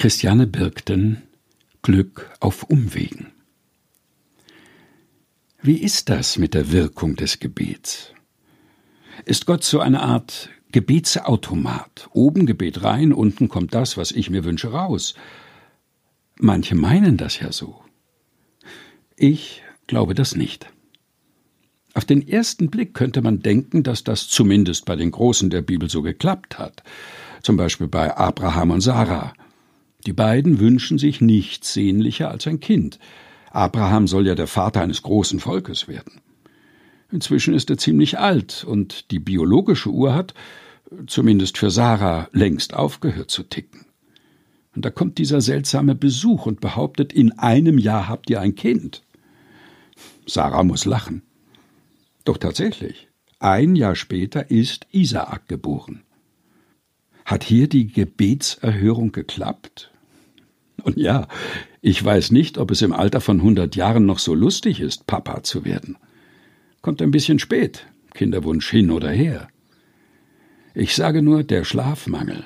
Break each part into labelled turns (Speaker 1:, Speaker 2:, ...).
Speaker 1: Christiane Birkten Glück auf Umwegen. Wie ist das mit der Wirkung des Gebets? Ist Gott so eine Art Gebetsautomat? Oben Gebet rein, unten kommt das, was ich mir wünsche, raus. Manche meinen das ja so. Ich glaube das nicht. Auf den ersten Blick könnte man denken, dass das zumindest bei den Großen der Bibel so geklappt hat, zum Beispiel bei Abraham und Sarah. Die beiden wünschen sich nichts sehnlicher als ein Kind. Abraham soll ja der Vater eines großen Volkes werden. Inzwischen ist er ziemlich alt und die biologische Uhr hat, zumindest für Sarah, längst aufgehört zu ticken. Und da kommt dieser seltsame Besuch und behauptet, in einem Jahr habt ihr ein Kind. Sarah muss lachen. Doch tatsächlich, ein Jahr später ist Isaak geboren. Hat hier die Gebetserhörung geklappt? Und ja, ich weiß nicht, ob es im Alter von hundert Jahren noch so lustig ist, Papa zu werden. Kommt ein bisschen spät, Kinderwunsch hin oder her. Ich sage nur der Schlafmangel.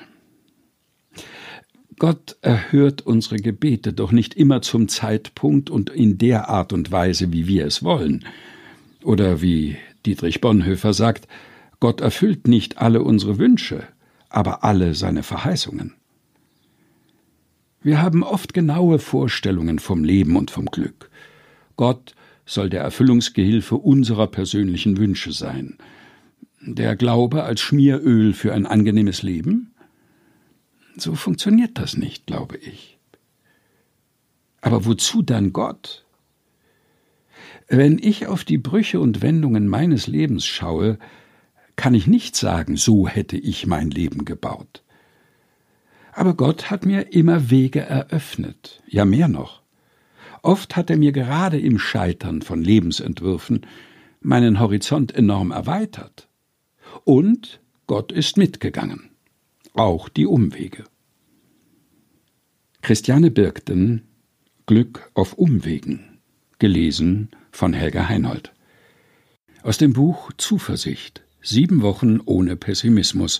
Speaker 1: Gott erhört unsere Gebete doch nicht immer zum Zeitpunkt und in der Art und Weise, wie wir es wollen. Oder wie Dietrich Bonhoeffer sagt, Gott erfüllt nicht alle unsere Wünsche, aber alle seine Verheißungen. Wir haben oft genaue Vorstellungen vom Leben und vom Glück. Gott soll der Erfüllungsgehilfe unserer persönlichen Wünsche sein. Der Glaube als Schmieröl für ein angenehmes Leben? So funktioniert das nicht, glaube ich. Aber wozu dann Gott? Wenn ich auf die Brüche und Wendungen meines Lebens schaue, kann ich nicht sagen, so hätte ich mein Leben gebaut. Aber Gott hat mir immer Wege eröffnet, ja mehr noch. Oft hat er mir gerade im Scheitern von Lebensentwürfen meinen Horizont enorm erweitert. Und Gott ist mitgegangen, auch die Umwege. Christiane Birkten Glück auf Umwegen, gelesen von Helga Heinold. Aus dem Buch Zuversicht Sieben Wochen ohne Pessimismus,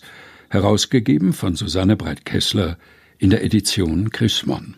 Speaker 1: herausgegeben von Susanne Breit-Kessler in der Edition Chrismon.